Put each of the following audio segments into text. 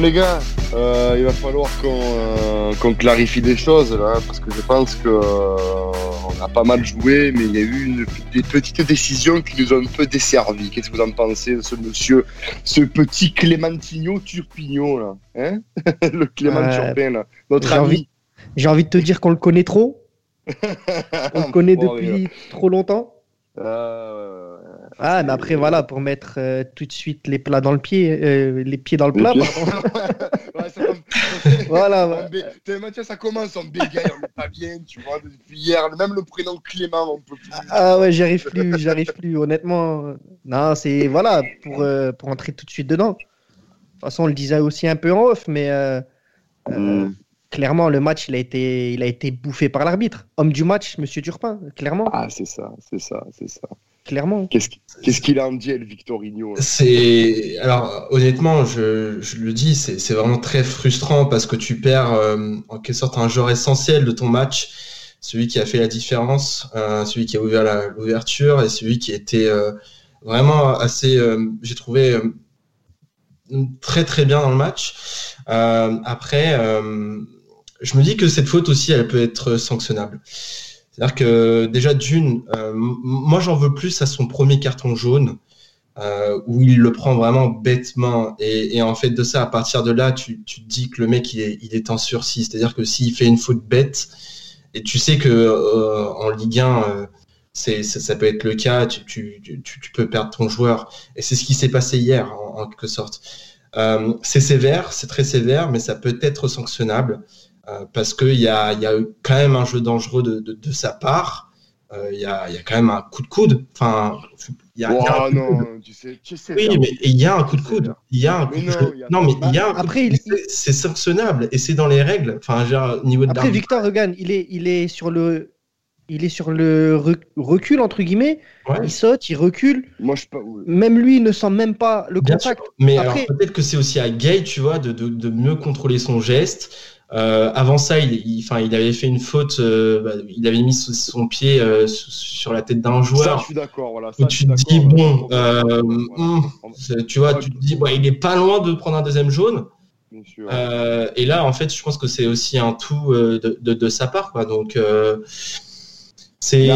les gars, euh, il va falloir euh, qu'on clarifie des choses là, parce que je pense que euh, on a pas mal joué, mais il y a eu une, des petites décisions qui nous ont un peu desservi. Qu'est-ce que vous en pensez de ce monsieur, ce petit Clémentino Turpignon là, hein Le Clément Turpin là, notre ami. J'ai envie de te dire qu'on le connaît trop. on le connaît depuis trop longtemps. Euh, ah, mais après, voilà, pour mettre euh, tout de suite les plats dans le pied, euh, les pieds dans le plat. voilà. Mathieu, ça commence en bégaye, on n'est pas bien, tu vois, depuis hier. Même le prénom Clément, on peut plus. Ah ouais, j'y arrive plus, j'arrive plus, honnêtement. Non, c'est, voilà, pour, pour entrer tout de suite dedans. De toute façon, on le disait aussi un peu en off, mais mm. clairement, le match, il a été, il a été bouffé par l'arbitre. Homme du match, Monsieur Turpin, clairement. Ah, c'est ça, c'est ça, c'est ça clairement. Qu'est-ce qu'il a en dit, El Victorino C'est alors honnêtement, je, le dis, c'est vraiment très frustrant parce que tu perds euh, en quelque sorte un joueur essentiel de ton match, celui qui a fait la différence, euh, celui qui a ouvert l'ouverture et celui qui était euh, vraiment assez, j'ai trouvé très très bien dans le match. après, je me dis que cette faute aussi, elle peut être sanctionnable. C'est-à-dire que déjà d'une, euh, moi j'en veux plus à son premier carton jaune euh, où il le prend vraiment bêtement et, en fait de ça à partir de là tu, te dis que le mec il est, en sursis. C'est-à-dire que s'il fait une faute bête et tu sais que euh, en Ligue 1 c'est, ça, peut être le cas, tu, peux perdre ton joueur et c'est ce qui s'est passé hier en, quelque sorte. c'est sévère, c'est très sévère, mais ça peut être sanctionnable. Euh, parce qu'il y a, y a quand même un jeu dangereux de, de, sa part. Euh, il y, a, y, a, quand même un coup de coude. Enfin, il y a, un non, tu sais, tu sais, oui, mais il y a un coup de coude. Il y a un coup de non, mais il y a un Après, il... c'est sanctionnable et c'est dans les règles. Enfin, genre, niveau de Après, Victor Regan, il est, il est sur le il est sur le recul entre guillemets. Il saute, il recule. Moi, je Même lui ne sent même pas le contact. Mais peut-être que c'est aussi à Gay, tu vois, de, de, de, mieux contrôler son geste, euh, avant ça, il, il, il, avait fait une faute. Euh, bah, il avait mis son pied euh, sur la tête d'un joueur. Ça, je suis d'accord. Voilà, tu te dis bon, euh, hum, tu vois, tu te dis, bah, il est pas loin de prendre un deuxième jaune. et là, en fait, je pense que c'est aussi un tout de, de, de, sa part, quoi. Donc, c'est.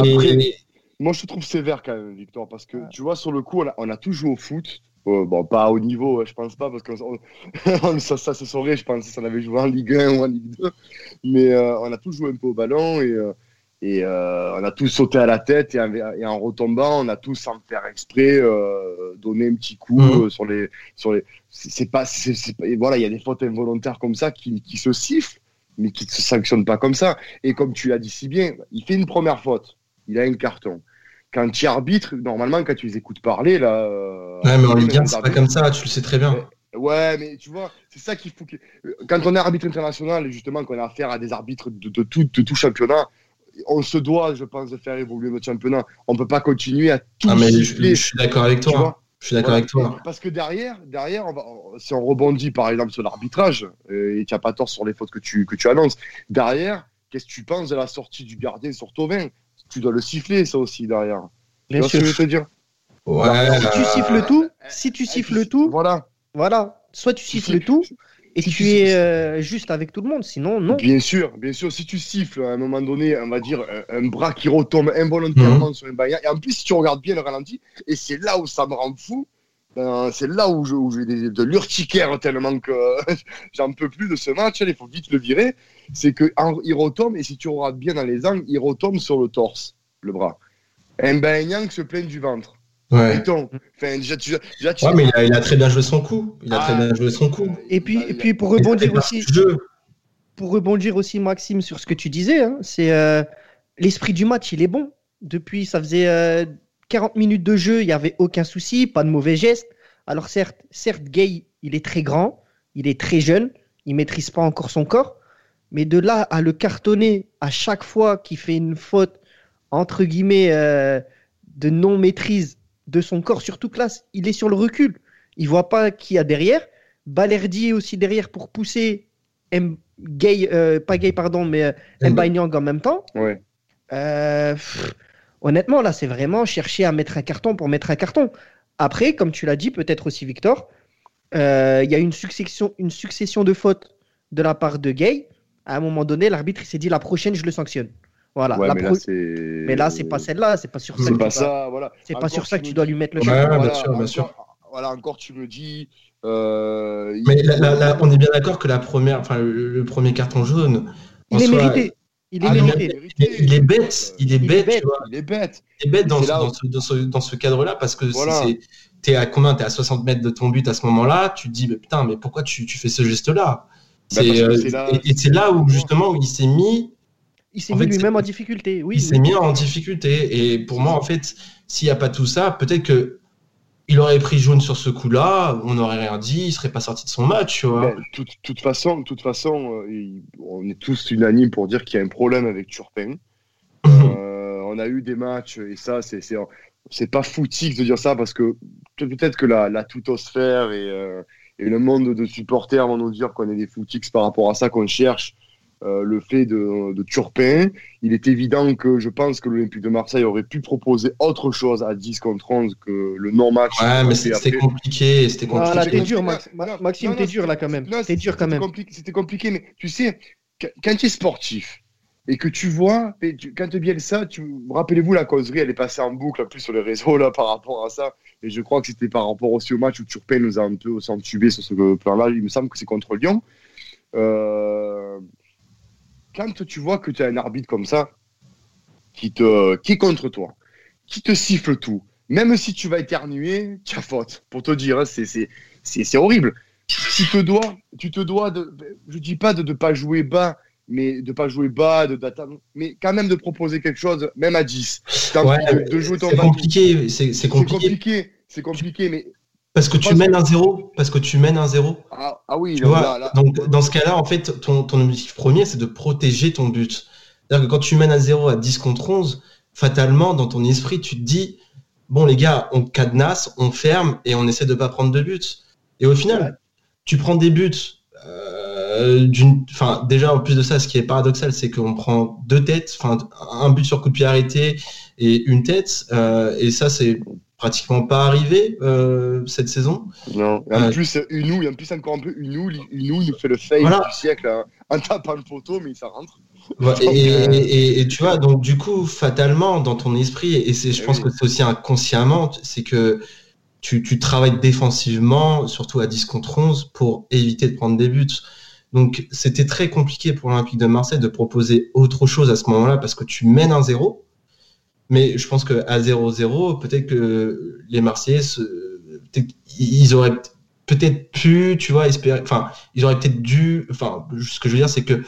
Moi, je te trouve sévère quand même, Victor, parce que tu vois, sur le coup, on a, on a tout joué au foot bon, pas au niveau, je pense pas, parce que ça, ça se saurait, je pense, si on avait joué en Ligue 1 ou en Ligue 2. Mais euh, on a tous joué un peu au ballon et, euh, et euh, on a tous sauté à la tête et en, et en, retombant, on a tous, sans faire exprès, donné un petit coup mmh. sur les. Sur les c'est pas, voilà, il y a des fautes involontaires comme ça qui, qui se sifflent, mais qui ne se sanctionnent pas comme ça. Et comme tu l'as dit si bien, il fait une première faute, il a un carton quand tu arbitres, normalement, quand tu les écoutes parler, là. Euh, ouais, mais en Ligue 1, c'est pas comme ça, tu le sais très bien. Ouais, mais tu vois, c'est ça qu'il faut. Que... Quand on est arbitre international, justement, qu'on a affaire à des arbitres de, de, tout, de tout championnat, on se doit, je pense, de faire évoluer notre championnat. On peut pas continuer à tout. Ah, mais je, suis d'accord avec toi. Je suis d'accord avec toi. Parce que derrière, derrière on va, si on rebondit par exemple sur l'arbitrage, euh, et tu n'as pas tort sur les fautes que tu, que tu annonces, derrière, qu'est-ce que tu penses de la sortie du gardien sur Tovin tu dois le siffler, ça aussi, derrière. Bien sûr. Ce que je veux te dire ouais, Si tu siffles tout, si tu siffles tout, voilà. Voilà. Soit tu siffles tout, et tu es euh, juste avec tout le monde, sinon non. Bien sûr, bien sûr. Si tu siffles à un moment donné, on va dire un, bras qui retombe involontairement mhm. sur un baïa, et en plus si tu regardes bien le ralenti, et c'est là où ça me rend fou, ben, c'est là où j'ai de, de l'urticaire tellement que j'en peux plus de ce match. Il faut vite le virer. C'est qu'il retombe et si tu regardes bien dans les angles, il retombe sur le torse, le bras. Un Yang se plaint du ventre. Ouais. Enfin, déjà, tu, déjà, tu... ouais, mais il a, très bien joué son coup. Il a très bien joué son coup. Et puis, et puis pour rebondir aussi, pour rebondir aussi, Maxime, sur ce que tu disais, hein, c'est euh, l'esprit du match, il est bon. Depuis, ça faisait euh, 40 minutes de jeu, il n'y avait aucun souci, pas de mauvais gestes. Alors certes, certes, Gay, il est très grand, il est très jeune, il maîtrise pas encore son corps, mais de là à le cartonner à chaque fois qu'il fait une faute, entre guillemets, euh, de non-maîtrise de son corps, surtout classe, il est sur le recul. Il voit pas qui y a derrière. Balerdi est aussi derrière pour pousser M Gay, euh, pas Gay, pardon, mais euh, en même temps. Ouais. Euh, honnêtement, là, c'est vraiment chercher à mettre un carton pour mettre un carton. Après, comme tu l'as dit, peut-être aussi Victor, euh, il y a une succession, une succession de fautes de la part de Gay. À un moment donné, l'arbitre s'est dit la prochaine, je le sanctionne. Voilà. Ouais, La mais, pro- là, c'est... mais là, c'est pas celle-là, c'est pas sur ça. C'est pas ça, voilà. C'est pas sur ça que tu dois lui mettre le Ouais, carton. bien Voilà, sûr, bien encore- sûr. Voilà, encore, tu me dis. euh, Mais il- là, là- là, on est bien d'accord que la première, enfin, le, le premier carton jaune, Il est mérité. Il est Ah non, mérité. il est, il est bête, il est Il est bête, tu vois. Il est bête. Il est bête dans ce, là où- dans ce, dans ce, dans ce cadre-là parce que Voilà. t'es à combien? T'es à 60 mètres de ton but à ce moment-là. Tu te dis, mais putain, mais pourquoi tu, tu fais ce geste-là? Bah, euh, là- et, c'est là où justement où il s'est mis, Il s'est mis lui-même en difficulté. Oui. il s'est mis en difficulté. Et pour moi, en fait, s'il n'y a pas tout ça, peut-être que il aurait pris jaune sur ce coup-là, on n'aurait rien dit, il serait pas sorti de son match. Ben, toute, toute façon, toute façon euh, on est tous unanimes pour dire qu'il y a un problème avec Turpin. Euh, on a eu des matchs, et ça, c'est c'est c'est pas foutique de dire ça parce que peut- peut-être que la, la toutosphère et, euh, et le monde de supporters vont nous dire qu'on est des foutiques par rapport à ça, qu'on cherche euh, le fait de, de Turpin. Il est évident que je pense que l'Olympique de Marseille aurait pu proposer autre chose à 10 contre 11 que le non-match. Ouais, mais c'était après- compliqué, c'était compliqué. t'es dur, Max- Maxime, non, t'es dur là quand même. Non, T'es dur quand c'était même. compliqué- C'était compliqué, mais tu sais, qu- quand tu es sportif et que tu vois, et tu- quand tu Bielsa, tu rappelez-vous la causerie, elle est passée en boucle en plus sur les réseaux là par rapport à ça. Et je crois que c'était par rapport aussi au match où Turpin nous a un peu s'entubé sur ce plan-là. Il me semble que c'est contre Lyon. Euh, quand tu vois que tu as un arbitre comme ça qui te qui est contre toi, qui te siffle tout, même si tu vas éternuer, tu as faute. Pour te dire, hein, c'est horrible. Tu te dois, tu te dois de, je dis pas de ne pas jouer bas, mais de pas jouer bas, de mais quand même de proposer quelque chose, même à 10. Tant Ouais, pis, de, de jouer ton C'est compliqué, c'est c'est C'est compliqué compliqué, c'est compliqué, mais parce que tu mènes un zéro, parce que tu mènes un zéro. ah, ah oui, Tu vois, là, là. donc dans ce cas-là, en fait, ton, ton objectif premier, c'est de protéger ton but. C'est-à-dire que quand tu mènes à 0 à 10 contre 11, fatalement, dans ton esprit, tu te dis, bon les gars, on cadenasse, on ferme et on essaie de pas prendre de but. Et au final, tu prends des buts. euh, d'une, enfin, déjà, en plus de ça, ce qui est paradoxal, c'est qu'on prend deux têtes, enfin, un but sur coup de pied arrêté et une tête. euh, et ça, c'est pratiquement pas arrivé euh, cette saison. Non. Et en Ouais. plus, Unou, et en plus encore un peu Unou, Unou, nous fait le fake Voilà. du siècle hein, en tapant le poteau, mais ça rentre. Ouais, et, euh, et- et tu vois, donc du coup, fatalement, dans ton esprit, et c'est, je Eh pense oui. que c'est aussi inconsciemment, c'est que tu, tu travailles défensivement, surtout à 10 contre 11, pour éviter de prendre des buts. Donc c'était très compliqué pour l'Olympique de Marseille de proposer autre chose à ce moment-là parce que tu mènes un zéro. Mais je pense qu'à 0-0, peut-être que les Marseillais, ils auraient peut-être pu, tu vois, espérer, enfin, ils auraient peut-être dû, enfin, ce que je veux dire, c'est que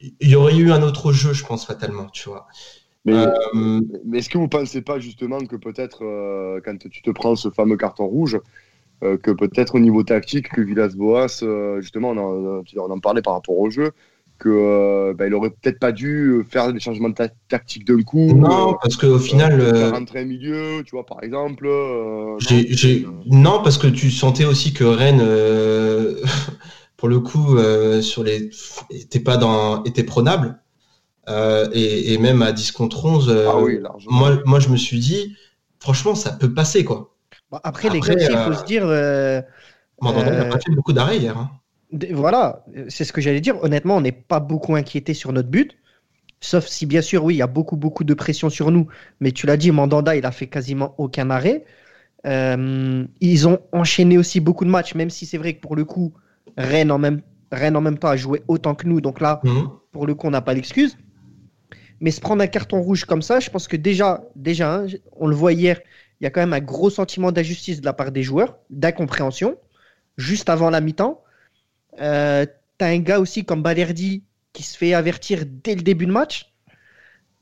il y aurait eu un autre jeu, je pense, fatalement, tu vois. Mais, Euh, mais est-ce que vous pensez pas justement que peut-être euh, quand tu te prends ce fameux carton rouge, euh, que peut-être au niveau tactique, que Villas-Boas, justement, on en, on en parlait par rapport au jeu, que euh, bah, il aurait peut-être pas dû faire des changements ta- tactiques d'un coup. non, euh, parce qu'au final, euh, euh, rentrer un milieu, tu vois, par exemple. euh, non, euh, parce que tu sentais aussi que Rennes, euh, pour le coup, euh, sur les, était pas dans, était prenable, Euh, et, et même à 10 contre 11. euh, Ah oui, moi, moi, je me suis dit, franchement, ça peut passer, quoi. Après, les Après, gars, aussi, il faut euh, se dire. euh, Mandanda, il n'a Euh, pas fait beaucoup d'arrêts hier. hein. Voilà, c'est ce que j'allais dire. Honnêtement, on n'est pas beaucoup inquiété sur notre but. Sauf si, bien sûr, oui, il y a beaucoup, beaucoup de pression sur nous. Mais tu l'as dit, Mandanda, il a fait quasiment aucun arrêt. Euh, ils ont enchaîné aussi beaucoup de matchs, même si c'est vrai que pour le coup, Rennes en même, Rennes en même temps a joué autant que nous. Donc là, Mhm. pour le coup, on n'a pas l'excuse. Mais se prendre un carton rouge comme ça, je pense que déjà, déjà hein, on le voit hier, il y a quand même un gros sentiment d'injustice de la part des joueurs, d'incompréhension, juste avant la mi-temps. Euh, T'as un gars aussi comme Balerdi qui se fait avertir dès le début de match.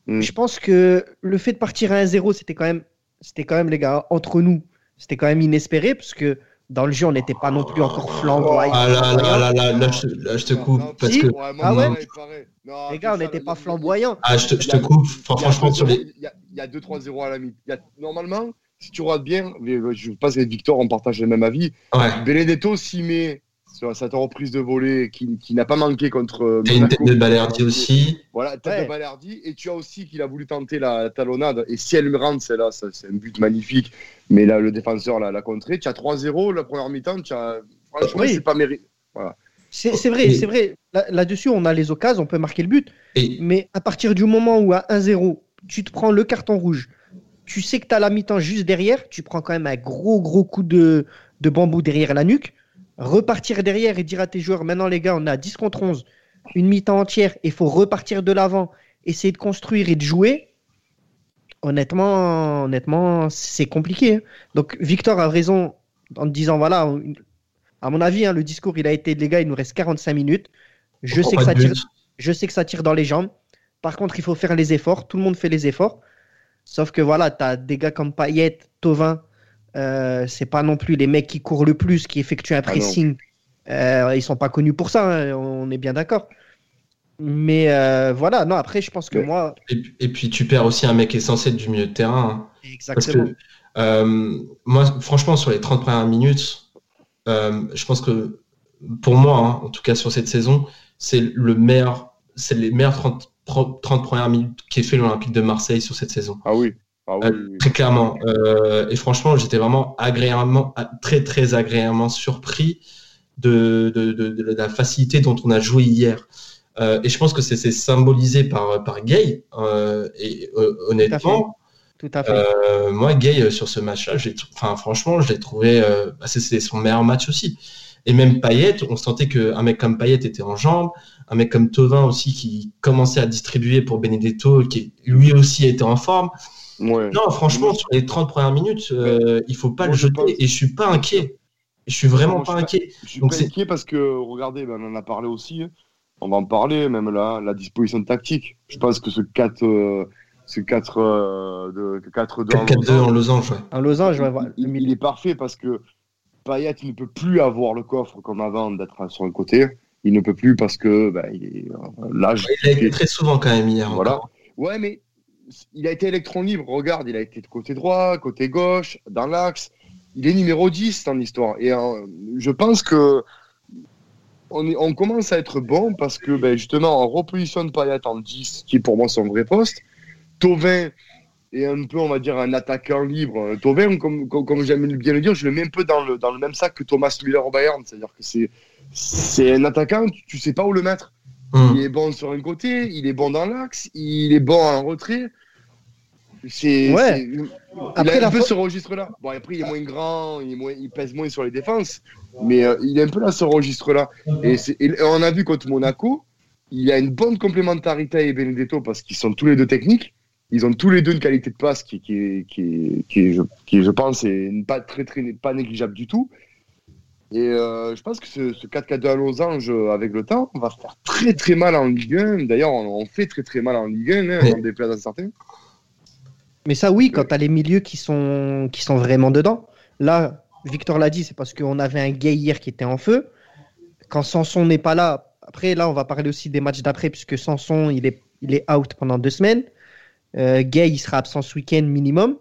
Mm. Je pense que le fait de partir à 1-0, c'était quand même, c'était quand même, les gars, entre nous, c'était quand même inespéré, parce que dans le jeu, on n'était pas non plus encore flamboyant. Ah là là là là, là, je, te- là, je te coupe. Non, parce si. que, Ouais, moi, Ah ouais. Non, Les gars, on n'était pas a- flamboyants. ah, je te, je te a- coupe. Franchement, sur 2-0, les. Il y a, il y a 2-3-0 à la mi a- Normalement, si tu regardes bien, je pense qu'avec Victor, on partage le même avis. Ouais. Benedetto s'y met sur cette reprise de volée qui, qui n'a pas manqué contre. euh, a une tête de Balerdi aussi. Voilà, tête Ouais. de Balerdi. Et tu as aussi qu'il a voulu tenter la, la talonnade. Et si elle rentre, c'est là, ça, c'est un but magnifique. Mais là, le défenseur l'a l'a contré. Tu as 3-0 la première mi-temps. Tu as franchement, c'est pas mérité. C'est vrai, c'est vrai. Là-dessus, on a les occasions, on peut marquer le but. Mais à partir du moment où à 1-0, tu te prends le carton rouge, tu sais que tu as la mi-temps juste derrière, tu prends quand même un gros, gros coup de, de bambou derrière la nuque. Repartir derrière et dire à tes joueurs, maintenant les gars, on a 10 contre 11, une mi-temps entière, il faut repartir de l'avant, essayer de construire et de jouer. Honnêtement, honnêtement, c'est compliqué. Hein. Donc Victor a raison en disant, voilà, à mon avis, hein, le discours, il a été, les gars, il nous reste 45 minutes. Je sais, que ça tire, je sais que ça tire dans les jambes. Par contre, il faut faire les efforts. Tout le monde fait les efforts. Sauf que voilà, tu as des gars comme Payet, Tovin, euh, c'est pas non plus les mecs qui courent le plus, qui effectuent un ah pressing. euh, ils sont pas connus pour ça, hein, on est bien d'accord. Mais euh, voilà, non, après, je pense que moi. Et, puis, tu perds aussi un mec essentiel du milieu de terrain. Hein. Exactement. Euh, moi, franchement, sur les 30 premières minutes, je pense que pour moi, hein, en tout cas sur cette saison, c'est le meilleur, c'est les meilleurs 30, 30 premières minutes qu'ait fait l'Olympique de Marseille sur cette saison. Ah oui. Ah euh, très clairement. Euh, et franchement, j'étais vraiment agréablement, très très agréablement surpris de, de, de, la facilité dont on a joué hier. Euh, et je pense que c'est symbolisé par, par Gay. et honnêtement, Tout à fait. moi, Gay, sur ce match-là, enfin, franchement, je l'ai trouvé. Bah, c'est son meilleur match aussi. Et même Payet, on sentait qu'un mec comme Payet était en jambes, un mec comme Tovin aussi qui commençait à distribuer pour Benedetto, qui lui aussi était en forme. Non, franchement, sur les 30 premières minutes, euh, il faut pas le jeter. Et je suis pas inquiet. Je suis vraiment pas, inquiet. Je suis pas inquiet parce que, regardez, ben, on en a parlé aussi. Hein. On va en parler, même là, la disposition tactique. Je pense que ce 4, euh, ce 4, euh, de, 4 2 en losange. En losange, il, est parfait parce que Payet ne peut plus avoir le coffre comme avant d'être sur un côté. Il ne peut plus parce que ben, il est, l'âge. Il a été très souvent quand même hier. Voilà. Ouais, mais il a été électron libre. Regarde, il a été de côté droit, côté gauche, dans l'axe. Il est numéro 10 dans l'histoire. Et euh, je pense que on, commence à être bon parce que ben, justement, on repositionne Payet en 10, qui est pour moi son vrai poste. Tovin est un peu, on va dire, un attaquant libre. Tovin, comme, j'aime bien le dire, je le mets un peu dans le, même sac que Thomas Müller au Bayern. C'est-à-dire que c'est, un attaquant, tu, ne sais pas où le mettre. Hmm. Il est bon sur un côté, il est bon dans l'axe, il est bon en retrait. C'est, ouais. il a un peu ce registre-là. Bon, après, il est moins grand, il, il pèse moins sur les défenses, mais euh, il est un peu là, ce registre-là. Et, on a vu contre Monaco, il y a une bonne complémentarité avec Benedetto parce qu'ils sont tous les deux techniques. Ils ont tous les deux une qualité de passe qui, qui, qui, qui, je, qui je pense, est pas, très, très, pas négligeable du tout. Et euh, je pense que ce, ce 4-4-2 à losange, avec le temps, on va faire très très mal en Ligue 1. D'ailleurs, on, fait très très mal en Ligue 1, hein, on déplace à certains. Mais ça, oui, quand tu as les milieux qui sont, qui sont vraiment dedans. Là, Victor l'a dit, c'est parce qu'on avait un gay hier qui était en feu. Quand Sanson n'est pas là, après, là, on va parler aussi des matchs d'après, puisque Sanson, il est, il est out pendant deux semaines. Euh, Gay, il sera absent ce week-end minimum.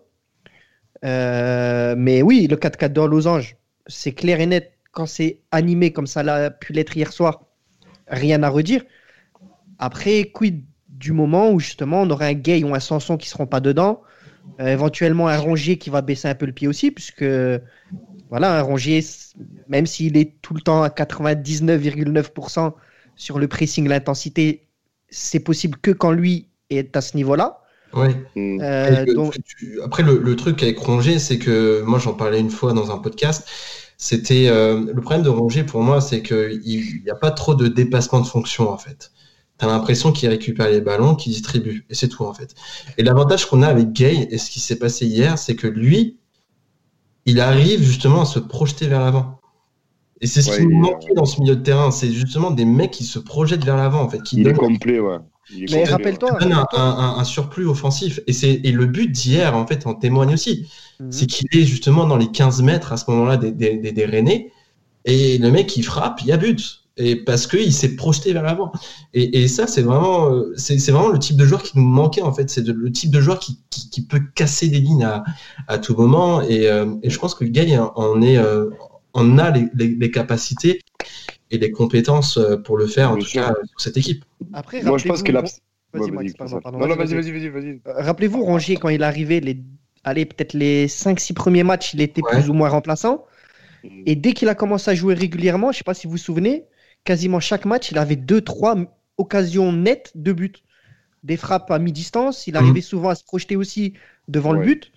Euh, mais oui, le 4-4 dans Losange, c'est clair et net. Quand c'est animé comme ça l'a pu l'être hier soir, rien à redire. Après, quid du moment où justement on aurait un Gay ou un Sanson qui seront pas dedans euh, éventuellement un Rongier qui va baisser un peu le pied aussi, puisque voilà, un Rongier, même s'il est tout le temps à 99,9% sur le pressing, l'intensité, c'est possible que quand lui est à ce niveau-là. Oui. Euh, après, le, truc avec Rongier, c'est que moi j'en parlais une fois dans un podcast. C'était euh, le problème de Rongier pour moi, c'est qu'il n'y a pas trop de dépassement de fonction en fait tu as l'impression qu'il récupère les ballons, qu'il distribue. Et c'est tout, en fait. Et l'avantage qu'on a avec Gay, et ce qui s'est passé hier, c'est que lui, il arrive justement à se projeter vers l'avant. Et c'est ce qui nous manquait dans ce milieu de terrain. C'est justement des mecs qui se projettent vers l'avant, en fait. Qui il est complet, ouais. Mais rappelle-toi. un, surplus offensif. Et, c'est, et le but d'hier, en fait, en témoigne aussi. Mhm. C'est qu'il est justement dans les 15 mètres à ce moment-là des, des, des, des Rennais. Et le mec, il frappe, il y a but et parce qu'il s'est projeté vers l'avant. Et, et, ça, c'est vraiment, euh, c'est, vraiment le type de joueur qui nous manquait en fait. C'est le type de joueur qui, qui, qui, peut casser des lignes à, à tout moment. Et, euh, et, je pense que Gay en est, euh, en a les, les, capacités et les compétences pour le faire en tout cas pour cette équipe. Après, moi je pense que la. Vas-y, vas-y, vas-y, vas-y. Rappelez-vous, Rongier, quand il est arrivé, les, allez, peut-être les 5-6 premiers matchs, il était plus ou moins remplaçant. Et dès qu'il a commencé à jouer régulièrement, je sais pas si vous vous souvenez, quasiment chaque match, il avait deux, trois occasions nettes de but. Des frappes à mi-distance, il mhm. arrivait souvent à se projeter aussi devant le but.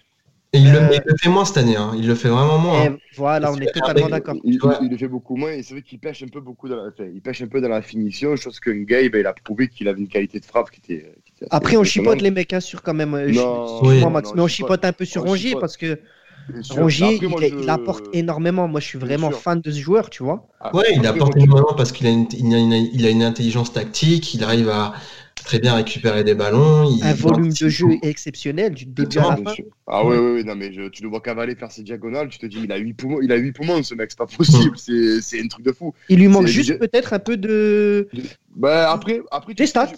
Et il, le, fait moins cette année, hein. il le fait vraiment moins. Hein. Voilà, on est totalement d'accord. Il, le fait beaucoup moins et c'est vrai qu'il pêche un peu beaucoup dans la, il pêche un peu dans la finition, chose que Gabe il a prouvé qu'il avait une qualité de frappe qui était. Après, on chipote les mecs hein, sur quand même. Euh, non, mais on chipote un peu sur Rongier parce que Rongier, il, apporte énormément. Moi, je suis vraiment fan de ce joueur, tu vois. Ouais, il apporte énormément parce qu'il a, il a une intelligence tactique, il arrive à très bien récupérer des ballons. un volume de jeu exceptionnel du début à la fin. Ah oui, oui, non, mais tu le vois cavaler faire ses diagonales, tu te dis, il a 8 poumons, il a 8 poumons ce mec, c'est pas possible, mm. c'est un truc de fou. Il lui manque juste peut-être un peu de. Bah, après, après, des stats.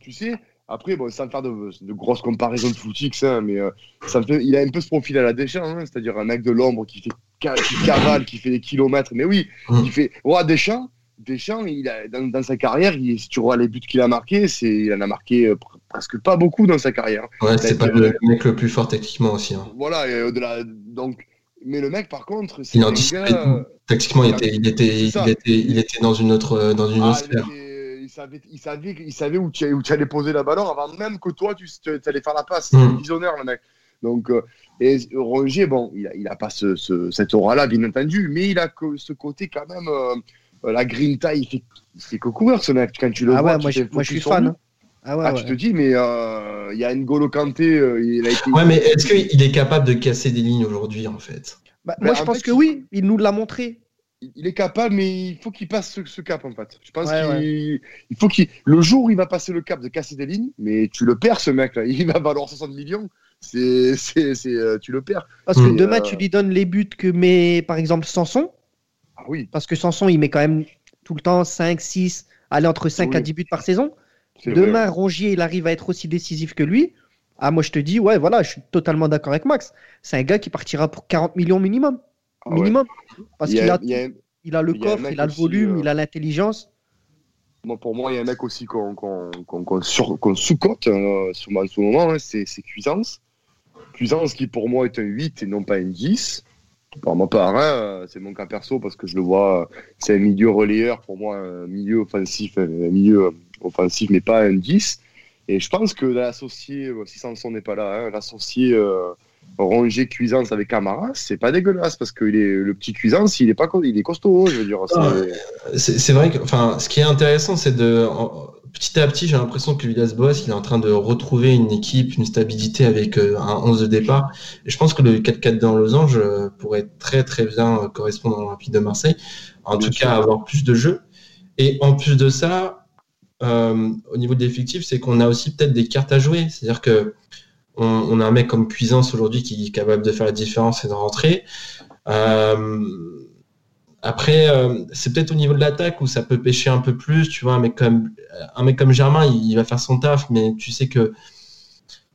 Tu, sais, après, bon, sans faire de, de grosses comparaisons de footix, hein, mais euh, ça fait, il a un peu ce profil à la Deschamps, hein, c'est-à-dire un mec de l'ombre qui fait qui cavale, qui fait des kilomètres. Mais oui, mm. il fait. Ouais, Deschamps, Deschamps, il a, dans, sa carrière, il, si tu vois les buts qu'il a marqués, c'est, il en a marqué euh, presque pas beaucoup dans sa carrière. Ouais, c'est pas le mec le plus fort techniquement aussi. Hein. Voilà, donc, mais le mec, par contre, c'est il gars, Tactiquement, il était, il, était, il, était, il était dans une autre, dans une ah, autre sphère. Il, savait, il, savait, il savait où tu, allais poser la ballon avant même que toi, tu, allais faire la passe. C'est mm. visionnaire, le mec. Donc, euh, et Roger, bon, il a, il a pas ce, ce, cette aura-là, bien entendu, mais il a ce côté quand même. Euh, euh, la Grinta, il fait, il fait que courir ce mec. Quand tu le ah vois, ouais, moi, je, moi je suis fan. Ah, ouais, ah tu te dis, mais euh, il y a N'Golo Kanté. Euh, il a été... Ouais, mais est-ce qu'il est capable de casser des lignes aujourd'hui, en fait? Bah, Moi, je pense que oui. Il nous l'a montré. Il est capable, mais il faut qu'il passe ce, cap, en fait. Je pense qu'il il faut qu'il. Le jour où il va passer le cap de casser des lignes, mais tu le perds, ce mec-là. Il va valoir 60 millions. C'est, c'est, tu le perds. Parce que demain, tu lui donnes les buts que met, par exemple, Sanson. Ah oui. Parce que Sanson, il met quand même tout le temps 5, 6, aller entre 5 à 10 buts par saison. Demain, Rongier, il arrive à être aussi décisif que lui. Ah, moi, je te dis, ouais, voilà, je suis totalement d'accord avec Max. C'est un gars qui partira pour 40 millions minimum. Ah minimum. Parce qu'il a, il a le coffre, il a le volume, euh, il a l'intelligence. Moi, pour moi, il y a un mec aussi qu'on sous-cote euh, en ce moment, hein, c'est Cuisance. Cuisance qui, pour moi, est un 8 et non pas un 10. Pour ma part, hein, c'est mon cas perso parce que je le vois, c'est un milieu relayeur pour moi, un milieu offensif, un milieu offensif, mais pas un 10. Et je pense que l'associé, si Sanson n'est pas là, hein, l'associé euh, Ronger Cuisance avec Camara, c'est pas dégueulasse parce que est, le petit Cuisance, il est pas il est costaud, je veux dire. C'est vrai que, enfin, ce qui est intéressant, c'est de petit à petit, j'ai l'impression que Villas-Boas, il est en train de retrouver une équipe, une stabilité avec euh, un 11 de départ. Et je pense que le 4-4 dans Losange euh, pourrait très très bien euh, correspondre au Rapide de Marseille. En tout cas, avoir plus de jeux. Et en plus de ça, au niveau de l'effectif, c'est qu'on a aussi peut-être des cartes à jouer. C'est-à-dire que on, a un mec comme Cuisance aujourd'hui qui est capable de faire la différence et de rentrer. Après, euh, c'est peut-être au niveau de l'attaque où ça peut pêcher un peu plus. Tu vois, un mec comme, un mec comme Germain, il, va faire son taf, mais tu sais que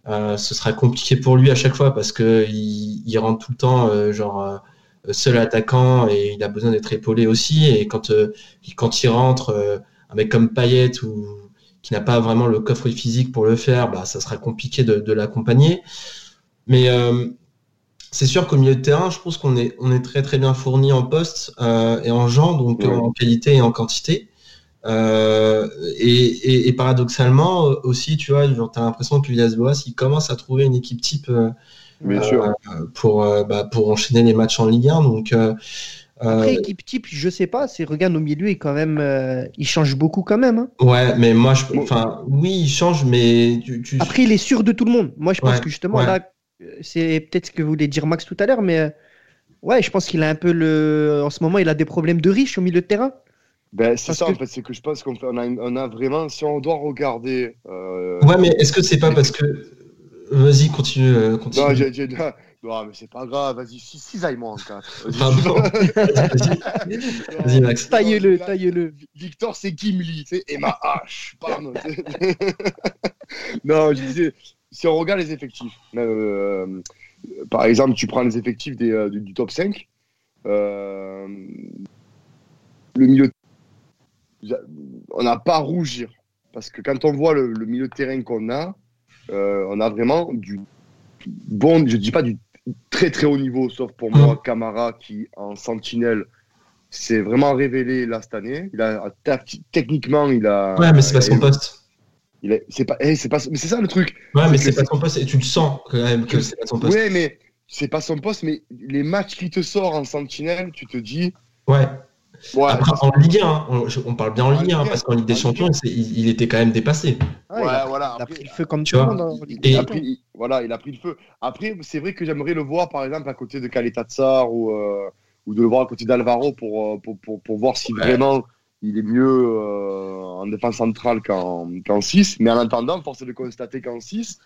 euh, ce sera compliqué pour lui à chaque fois parce que il, rentre tout le temps euh, genre seul attaquant et il a besoin d'être épaulé aussi. Et quand quand il rentre, un mec comme Payet ou qui n'a pas vraiment le coffre physique pour le faire, bah ça sera compliqué de, de l'accompagner. Mais c'est sûr qu'au milieu de terrain, je pense qu'on est, on est très très bien fourni en poste euh, et en genre, donc en qualité et en quantité. Euh, et, paradoxalement aussi, tu vois, tu as l'impression que Villas-Boas, il commence à trouver une équipe type euh, pour, bah, pour enchaîner les matchs en Ligue 1. Donc, Après, équipe type, je sais pas, c'est regarde au milieu, il quand même, il change beaucoup quand même. Hein. Ouais, mais moi, je, enfin, oui, il change, mais tu, Après, il est sûr de tout le monde. Moi, je pense que justement là, c'est peut-être ce que voulait dire Max tout à l'heure, mais euh, ouais, je pense qu'il a un peu le. En ce moment, il a des problèmes de riche au milieu de terrain. Ben, c'est ça, en fait, c'est que je pense qu'on a, on a, vraiment, si on doit regarder. Euh, ouais, mais est-ce que c'est pas parce que. Vas-y, continue, euh, continue. Non, j'ai, non, mais c'est pas grave, vas-y, cisaille-moi en quatre. Vas-y, Max. Taille-le, taille-le. Victor, c'est Gimli, tu sais, et ma hache, pardon. non, je disais, si on regarde les effectifs, euh, par exemple, tu prends les effectifs euh, du, top 5, euh, le milieu, on n'a pas à rougir. Parce que quand on voit le, milieu de terrain qu'on a, on a vraiment du bon, je dis pas du très très haut niveau, sauf pour moi, Camara, qui en sentinelle s'est vraiment révélé là cette année. Il a, techniquement, il a. Ouais, mais c'est pas son poste. C'est pas, eh, c'est pas, mais c'est ça le truc. Ouais, mais c'est pas son poste et tu le sens quand même que c'est pas son poste. Ouais, mais c'est pas son poste, mais les matchs qui te sortent en sentinelle, tu te dis. Ouais. Après, en Ligue 1, on, parle bien en Ligue 1, parce qu'en Ligue des Champions, il, était quand même dépassé. Ouais, voilà. Il a pris le feu comme tu vois. il, a pris, voilà, il a pris le feu. Après, c'est vrai que j'aimerais le voir, par exemple, à côté de Kaletatsar ou, euh, ou de le voir à côté d'Alvaro pour, euh, pour, pour, pour, voir si vraiment il est mieux euh, en défense centrale qu'en 6. Mais en attendant, force est de constater qu'en 6,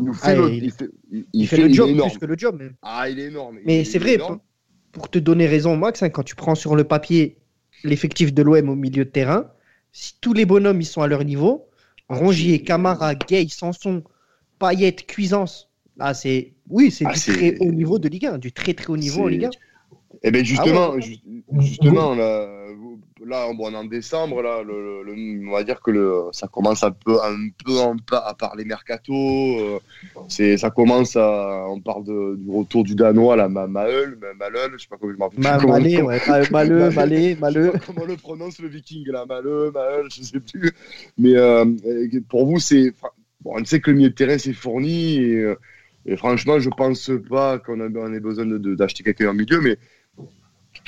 il, fait, ah, il, fait, il, fait, le job plus que le job. Ah, il est énorme. Mais c'est vrai, pour, te donner raison, Max, hein, quand tu prends sur le papier l'effectif de l'OM au milieu de terrain, si tous les bonhommes ils sont à leur niveau, ah, Rongier, Camara, Gay, Sanson, Payet, Cuisance, là c'est oui, c'est ah, du très haut niveau de Ligue 1, du très très haut niveau en Ligue 1. Eh bien justement, justement là, là, on est en décembre, là, on va dire que le, ça commence un peu, un peu à parler mercato. Euh, c'est, ça commence à, on parle du retour du danois, là, Maël, Maleux, je sais pas comment je m'appelle. Malé, ouais, Maleux, Malé, Maleux. Comment le prononce le viking, là, Maleux, Maël, je sais plus. Mais euh, pour vous, c'est, bon, on sait que le milieu de terrain c'est fourni et, et, franchement, je pense pas qu'on ait besoin d'acheter quelqu'un en milieu, mais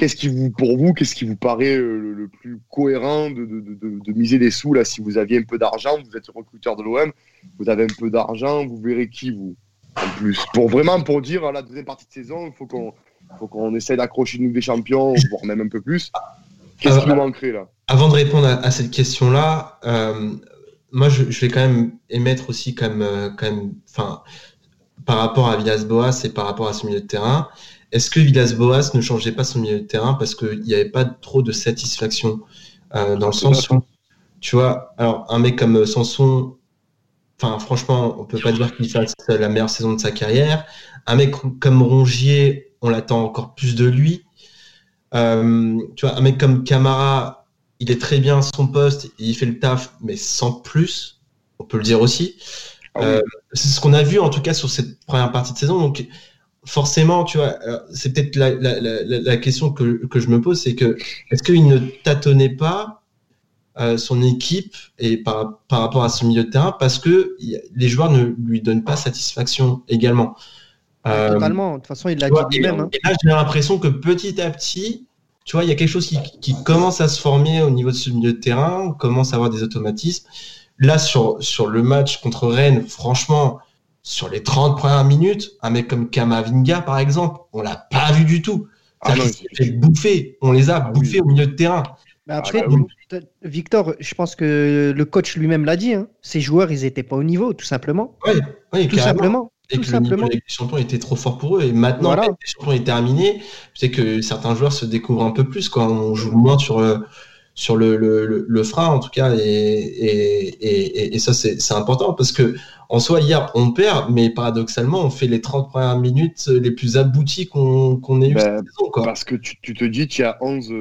qu'est-ce qui vous, pour vous, qu'est-ce qui vous paraît euh, le, plus cohérent de, de, de, miser des sous là Si vous aviez un peu d'argent, vous êtes recruteur de l'OM, vous avez un peu d'argent, vous verrez qui vous en plus. Pour vraiment pour dire à la deuxième partie de saison, il faut qu'on faut qu'on essaie d'accrocher nous des champions, voire même un peu plus. Qu'est-ce qui nous manquerait là? Avant de répondre à, cette question-là, euh, moi je, je, vais quand même émettre aussi comme euh, quand même, enfin, par rapport à Villas-Boas et par rapport à ce milieu de terrain. Est-ce que Villas-Boas ne changeait pas son milieu de terrain parce qu'il n'y avait pas trop de satisfaction euh, dans le sens où, tu vois, alors un mec comme Sanson, enfin franchement, on peut pas dire qu'il fasse la meilleure saison de sa carrière. Un mec comme Rongier, on l'attend encore plus de lui. Euh, tu vois, un mec comme Camara, il est très bien à son poste, il fait le taf, mais sans plus. On peut le dire aussi. Ah euh, c'est ce qu'on a vu en tout cas sur cette première partie de saison. Donc forcément, tu vois, c'est peut-être la, question que, je me pose, c'est que est-ce qu'il ne tâtonnait pas euh, son équipe et par, rapport à son milieu de terrain parce que les joueurs ne lui donnent pas satisfaction également? Euh, Totalement. De toute façon, il l'a dit lui-même. Hein. Et là, j'ai l'impression que petit à petit, tu vois, il y a quelque chose qui, qui, commence à se former au niveau de ce milieu de terrain, on commence à avoir des automatismes. Là, sur, sur le match contre Rennes, franchement, sur les 30 premières minutes, un mec comme Kamavinga, par exemple, on l'a pas vu du tout. Ah non, fait bouffer. On les a ah bouffés au milieu de terrain. Mais après, ah bah Victor, je pense que le coach lui-même l'a dit. Hein. Ces joueurs, ils n'étaient pas au niveau, tout simplement. Oui, tout simplement. Et tout que simplement. le champions était trop fort pour eux. Et maintenant, que le champions est terminé, c'est que certains joueurs se découvrent un peu plus quand on joue moins sur. Euh, sur le, le, le, frein en tout cas et, et, et, ça c'est important parce que en soi hier on perd mais paradoxalement on fait les 30 premières minutes les plus abouties qu'on ait eu ben, saison, quoi. parce que tu, tu, te dis tu as 11